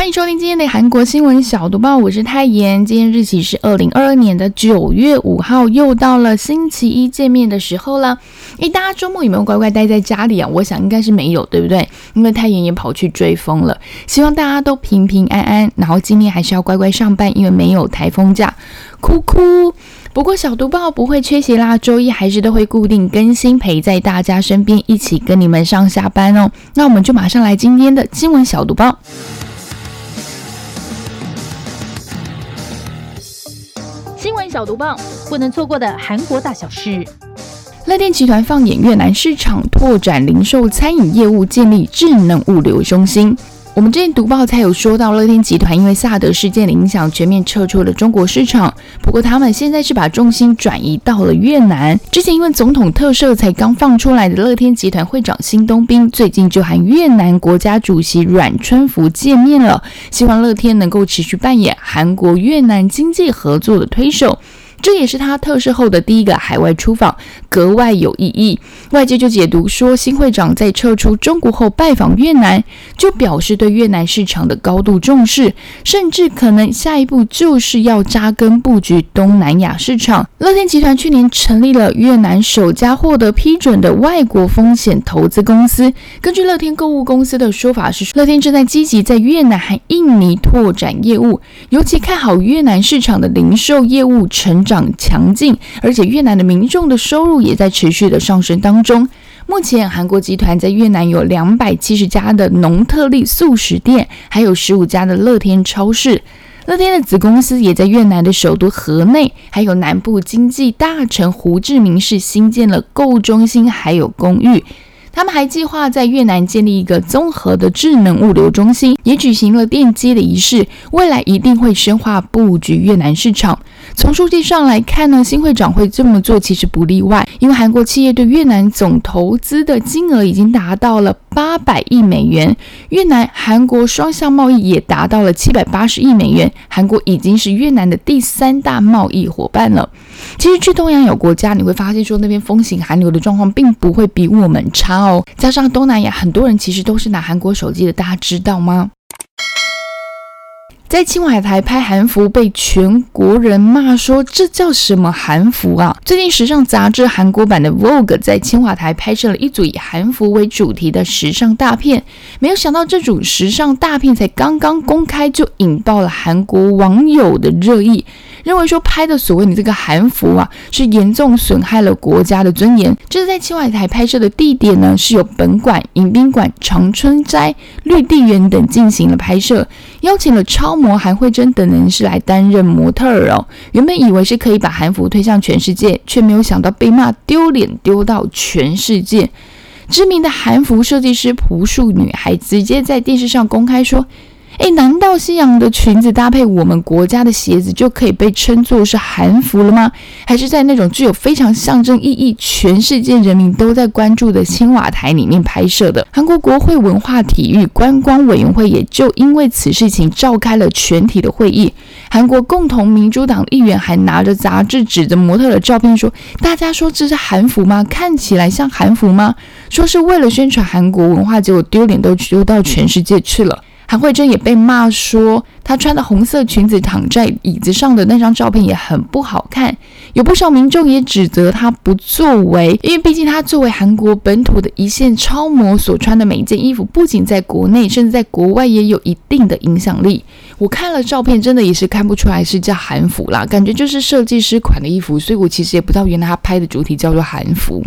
欢迎收听今天的韩国新闻小读报，我是泰妍。今天日期是二零二二年的九月五号，又到了星期一见面的时候了。诶，大家周末有没有乖乖待在家里啊？我想应该是没有，对不对？因为泰妍也跑去追风了。希望大家都平平安安，然后今天还是要乖乖上班，因为没有台风假。哭哭。不过小读报不会缺席啦，周一还是都会固定更新，陪在大家身边，一起跟你们上下班哦。那我们就马上来今天的新闻小读报。新闻小毒棒，不能错过的韩国大小事。乐电集团放眼越南市场，拓展零售餐饮业务，建立智能物流中心。我们之前读报才有说到，乐天集团因为萨德事件的影响，全面撤出了中国市场。不过他们现在是把重心转移到了越南。之前因为总统特赦才刚放出来的乐天集团会长辛东斌，最近就和越南国家主席阮春福见面了，希望乐天能够持续扮演韩国越南经济合作的推手。这也是他特赦后的第一个海外出访，格外有意义。外界就解读说，新会长在撤出中国后拜访越南，就表示对越南市场的高度重视，甚至可能下一步就是要扎根布局东南亚市场。乐天集团去年成立了越南首家获得批准的外国风险投资公司。根据乐天购物公司的说法是，乐天正在积极在越南和印尼拓展业务，尤其看好越南市场的零售业务成。长强劲，而且越南的民众的收入也在持续的上升当中。目前，韩国集团在越南有两百七十家的农特利素食店，还有十五家的乐天超市。乐天的子公司也在越南的首都河内，还有南部经济大臣胡志明市新建了购物中心，还有公寓。他们还计划在越南建立一个综合的智能物流中心，也举行了奠基的仪式。未来一定会深化布局越南市场。从数据上来看呢，新会长会这么做其实不例外，因为韩国企业对越南总投资的金额已经达到了八百亿美元，越南韩国双向贸易也达到了七百八十亿美元，韩国已经是越南的第三大贸易伙伴了。其实去东南亚国家，你会发现说那边风行韩流的状况并不会比我们差哦。加上东南亚很多人其实都是拿韩国手机的，大家知道吗？在青瓦台拍韩服，被全国人骂说这叫什么韩服啊？最近时尚杂志韩国版的 Vogue 在青瓦台拍摄了一组以韩服为主题的时尚大片，没有想到这组时尚大片才刚刚公开，就引爆了韩国网友的热议。认为说拍的所谓你这个韩服啊，是严重损害了国家的尊严。这是在青瓦台拍摄的地点呢，是有本馆、迎宾馆、长春斋、绿地园等进行了拍摄，邀请了超模韩慧珍等人士来担任模特儿哦。原本以为是可以把韩服推向全世界，却没有想到被骂丢脸丢到全世界。知名的韩服设计师朴树女还直接在电视上公开说。哎，难道西洋的裙子搭配我们国家的鞋子就可以被称作是韩服了吗？还是在那种具有非常象征意义、全世界人民都在关注的青瓦台里面拍摄的？韩国国会文化体育观光委员会也就因为此事情召开了全体的会议。韩国共同民主党议员还拿着杂志指着模特的照片说：“大家说这是韩服吗？看起来像韩服吗？”说是为了宣传韩国文化，结果丢脸都丢到全世界去了。韩慧珍也被骂说，她穿的红色裙子躺在椅子上的那张照片也很不好看。有不少民众也指责她不作为，因为毕竟她作为韩国本土的一线超模，所穿的每一件衣服，不仅在国内，甚至在国外也有一定的影响力。我看了照片，真的也是看不出来是叫韩服啦，感觉就是设计师款的衣服，所以我其实也不知道原来她拍的主题叫做韩服。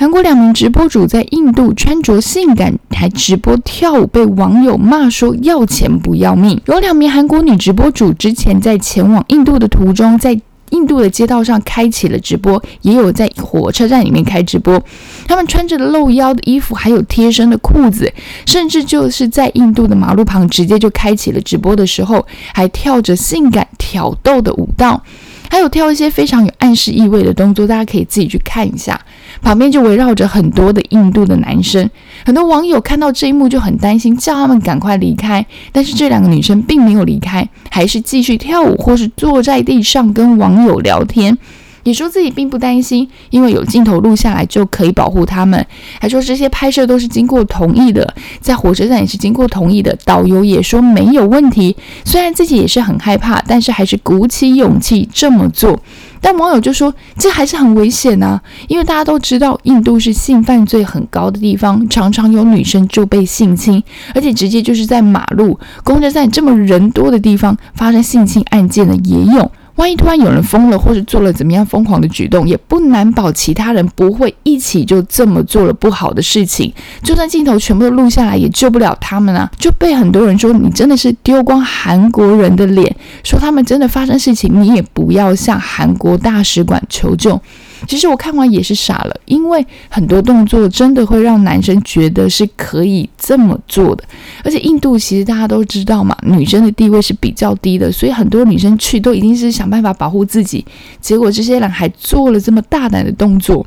韩国两名直播主在印度穿着性感，还直播跳舞，被网友骂说要钱不要命。有两名韩国女直播主之前在前往印度的途中，在印度的街道上开启了直播，也有在火车站里面开直播。他们穿着露腰的衣服，还有贴身的裤子，甚至就是在印度的马路旁直接就开启了直播的时候，还跳着性感挑逗的舞蹈。还有跳一些非常有暗示意味的动作，大家可以自己去看一下。旁边就围绕着很多的印度的男生，很多网友看到这一幕就很担心，叫他们赶快离开。但是这两个女生并没有离开，还是继续跳舞，或是坐在地上跟网友聊天。也说自己并不担心，因为有镜头录下来就可以保护他们。还说这些拍摄都是经过同意的，在火车站也是经过同意的。导游也说没有问题。虽然自己也是很害怕，但是还是鼓起勇气这么做。但网友就说这还是很危险啊，因为大家都知道印度是性犯罪很高的地方，常常有女生就被性侵，而且直接就是在马路、公车站这么人多的地方发生性侵案件的也有。万一突然有人疯了，或者做了怎么样疯狂的举动，也不难保其他人不会一起就这么做了不好的事情。就算镜头全部都录下来，也救不了他们啊！就被很多人说你真的是丢光韩国人的脸，说他们真的发生事情，你也不要向韩国大使馆求救。其实我看完也是傻了，因为很多动作真的会让男生觉得是可以这么做的。而且印度其实大家都知道嘛，女生的地位是比较低的，所以很多女生去都一定是想办法保护自己。结果这些人还做了这么大胆的动作，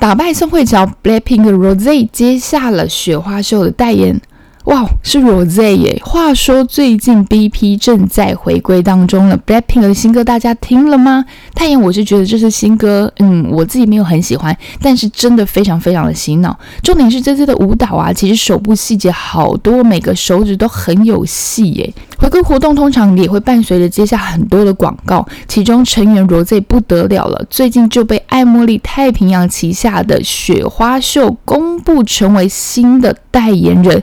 打败宋慧乔，Blackpink Rose 接下了雪花秀的代言。哇，是 Rose 耶！话说最近 BP 正在回归当中了，Blackpink 的新歌大家听了吗？太阳，我是觉得这次新歌，嗯，我自己没有很喜欢，但是真的非常非常的洗脑。重点是这次的舞蹈啊，其实手部细节好多，每个手指都很有戏耶。回归活动通常也会伴随着接下很多的广告，其中成员 Rose 不得了了，最近就被爱茉莉太平洋旗下的雪花秀公布成为新的代言人。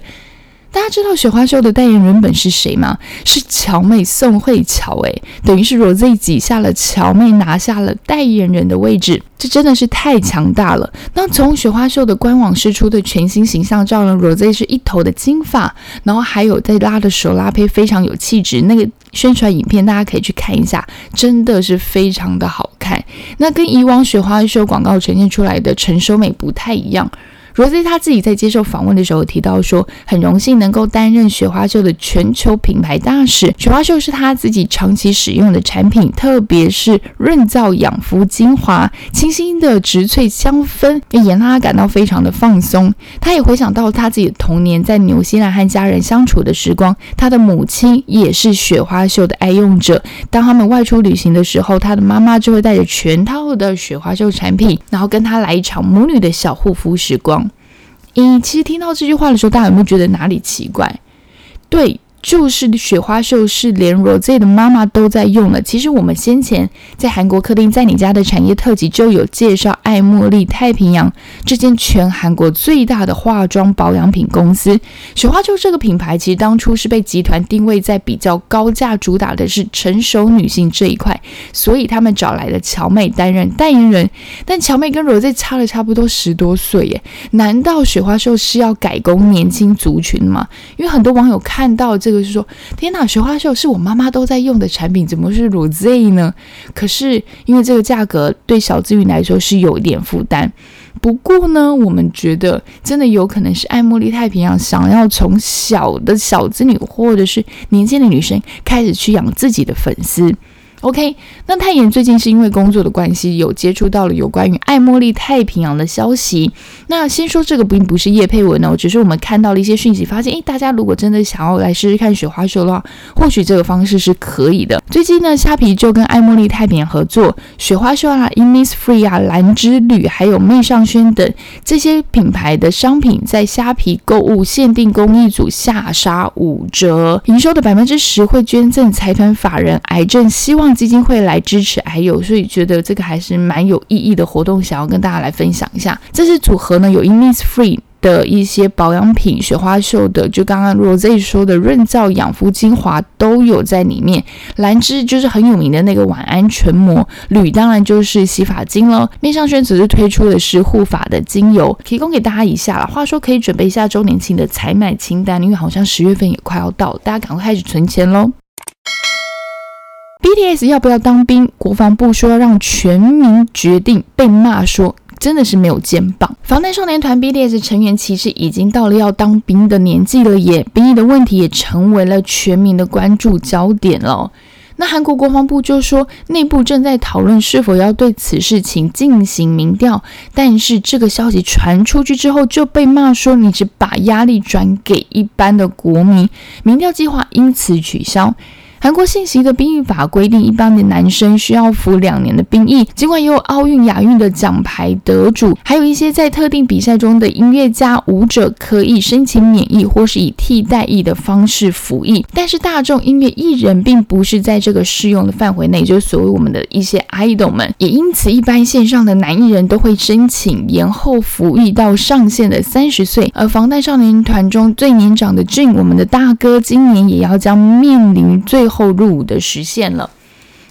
大家知道雪花秀的代言人本是谁吗？是乔妹宋慧乔，诶，等于是 Rose 挤下了乔妹，拿下了代言人的位置，这真的是太强大了。那从雪花秀的官网释出的全新形象照呢，Rose 是一头的金发，然后还有在拉的手拉胚，非常有气质。那个宣传影片大家可以去看一下，真的是非常的好看。那跟以往雪花秀广告呈现出来的成熟美不太一样。Rose 他自己在接受访问的时候提到说，很荣幸能够担任雪花秀的全球品牌大使。雪花秀是他自己长期使用的产品，特别是润燥养肤精华，清新的植萃香氛也让他感到非常的放松。他也回想到他自己的童年在纽西兰和家人相处的时光，他的母亲也是雪花秀的爱用者。当他们外出旅行的时候，他的妈妈就会带着全套的雪花秀产品，然后跟他来一场母女的小护肤时光。你其实听到这句话的时候，大家有没有觉得哪里奇怪？对。就是雪花秀是连 Rose 的妈妈都在用的。其实我们先前在韩国客厅在你家的产业特辑就有介绍，爱茉莉太平洋这间全韩国最大的化妆保养品公司。雪花秀这个品牌其实当初是被集团定位在比较高价，主打的是成熟女性这一块，所以他们找来了乔妹担任代言人。但乔妹跟 Rose 差了差不多十多岁耶，难道雪花秀是要改攻年轻族群吗？因为很多网友看到这个。就是说，天哪，雪花秀是我妈妈都在用的产品，怎么是乳 Z 呢？可是因为这个价格对小资女来说是有一点负担。不过呢，我们觉得真的有可能是爱茉莉太平洋想要从小的小资女或者是年轻的女生开始去养自己的粉丝。OK，那泰妍最近是因为工作的关系，有接触到了有关于爱茉莉太平洋的消息。那先说这个并不是叶佩文哦，只是我们看到了一些讯息，发现诶，大家如果真的想要来试试看雪花秀的话，或许这个方式是可以的。最近呢，虾皮就跟爱茉莉太平洋合作，雪花秀啊、Innisfree 啊、蓝之旅，还有媚尚轩等这些品牌的商品，在虾皮购物限定公益组下杀五折，营收的百分之十会捐赠财团法人癌症希望。基金会来支持，还有，所以觉得这个还是蛮有意义的活动，想要跟大家来分享一下。这些组合呢，有 Innisfree 的一些保养品，雪花秀的，就刚刚 Rose 说的润燥养肤精华都有在里面。兰芝就是很有名的那个晚安唇膜，铝当然就是洗发精了。面上轩只是推出的是护发的精油，提供给大家一下了。话说可以准备一下周年庆的采买清单，因为好像十月份也快要到，大家赶快开始存钱喽。BTS 要不要当兵？国防部说要让全民决定，被骂说真的是没有肩膀。防弹少年团 BTS 成员其实已经到了要当兵的年纪了，也兵役的问题也成为了全民的关注焦点了。那韩国国防部就说，内部正在讨论是否要对此事情进行民调，但是这个消息传出去之后，就被骂说你只把压力转给一般的国民，民调计划因此取消。韩国现行的兵役法规定，一般的男生需要服两年的兵役。尽管也有奥运、亚运的奖牌得主，还有一些在特定比赛中的音乐家、舞者可以申请免役，或是以替代役的方式服役。但是大众音乐艺人并不是在这个适用的范围内，就是所谓我们的一些 idol 们。也因此，一般线上的男艺人都会申请延后服役到上限的三十岁。而防弹少年团中最年长的 Jin，我们的大哥，今年也要将面临最。后入伍的实现了。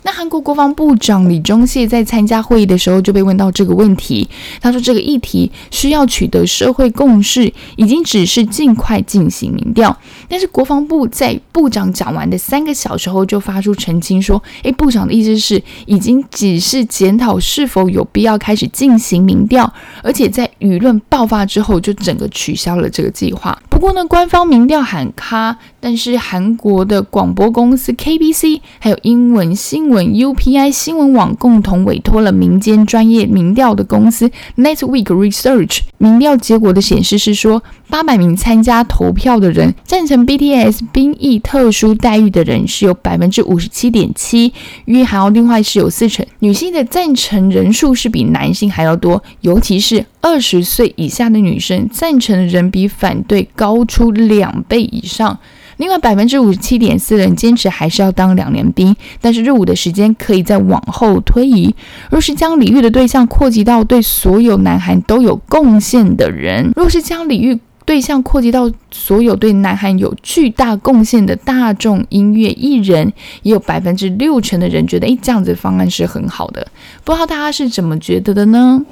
那韩国国防部长李钟燮在参加会议的时候就被问到这个问题，他说这个议题需要取得社会共识，已经只是尽快进行民调。但是国防部在部长讲完的三个小时后就发出澄清说：“诶，部长的意思是已经只是检讨是否有必要开始进行民调，而且在舆论爆发之后就整个取消了这个计划。”不过呢，官方民调喊卡，但是韩国的广播公司 KBC 还有英文新闻。UPI 新闻网共同委托了民间专业民调的公司 Netweek Research，民调结果的显示是说，八百名参加投票的人赞成 BTS 兵役特殊待遇的人是有百分之五十七点七，约还要另外是有四成女性的赞成人数是比男性还要多，尤其是二十岁以下的女生赞成的人比反对高出两倍以上。另外，百分之五十七点四的人坚持还是要当两年兵，但是入伍的时间可以再往后推移。若是将礼遇的对象扩及到对所有南韩都有贡献的人，若是将礼遇对象扩及到所有对南韩有巨大贡献的大众音乐艺人，也有百分之六成的人觉得，诶，这样子方案是很好的。不知道大家是怎么觉得的呢？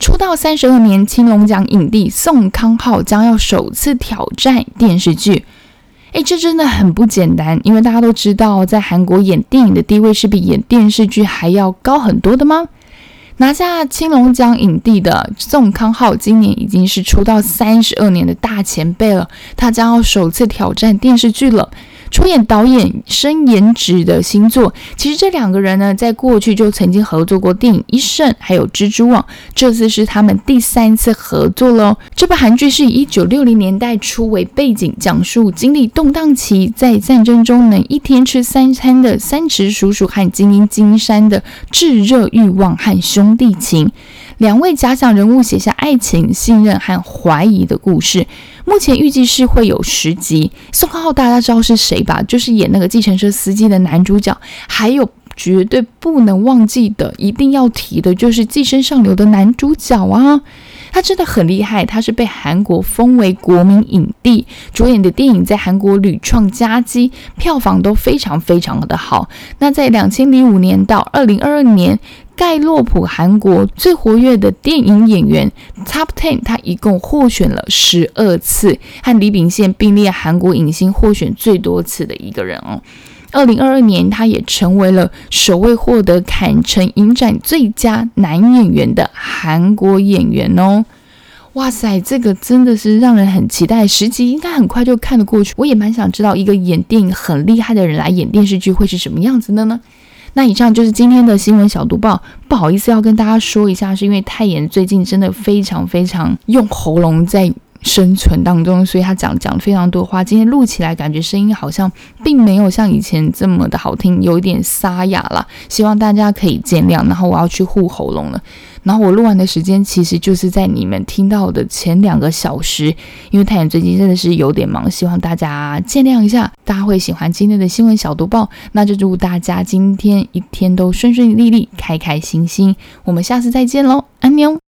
出道三十二年，青龙奖影帝宋康昊将要首次挑战电视剧。诶，这真的很不简单，因为大家都知道，在韩国演电影的地位是比演电视剧还要高很多的吗？拿下青龙奖影帝的宋康昊，今年已经是出道三十二年的大前辈了，他将要首次挑战电视剧了。出演导演深颜值的新作，其实这两个人呢，在过去就曾经合作过电影《一胜》还有《蜘蛛网》，这次是他们第三次合作喽。这部韩剧是以一九六零年代初为背景，讲述经历动荡期，在战争中能一天吃三餐的三池叔叔和精英金山的炙热欲望和兄弟情。两位假想人物写下爱情、信任和怀疑的故事。目前预计是会有十集。宋浩大家知道是谁吧？就是演那个计程车司机的男主角。还有绝对不能忘记的，一定要提的就是《寄生上流》的男主角啊！他真的很厉害，他是被韩国封为国民影帝，主演的电影在韩国屡创佳绩，票房都非常非常的好。那在两千零五年到二零二二年。盖洛普韩国最活跃的电影演员 Top Ten，他一共获选了十二次，和李秉宪并列韩国影星获选最多次的一个人哦。二零二二年，他也成为了首位获得坎城影展最佳男演员的韩国演员哦。哇塞，这个真的是让人很期待，十集应该很快就看得过去。我也蛮想知道，一个演电影很厉害的人来演电视剧会是什么样子的呢？那以上就是今天的新闻小读报，不好意思要跟大家说一下，是因为泰妍最近真的非常非常用喉咙在生存当中，所以他讲讲非常多话，今天录起来感觉声音好像并没有像以前这么的好听，有一点沙哑了，希望大家可以见谅。然后我要去护喉咙了。然后我录完的时间其实就是在你们听到的前两个小时，因为太阳最近真的是有点忙，希望大家见谅一下。大家会喜欢今天的新闻小读报，那就祝大家今天一天都顺顺利利、开开心心。我们下次再见喽，安妞。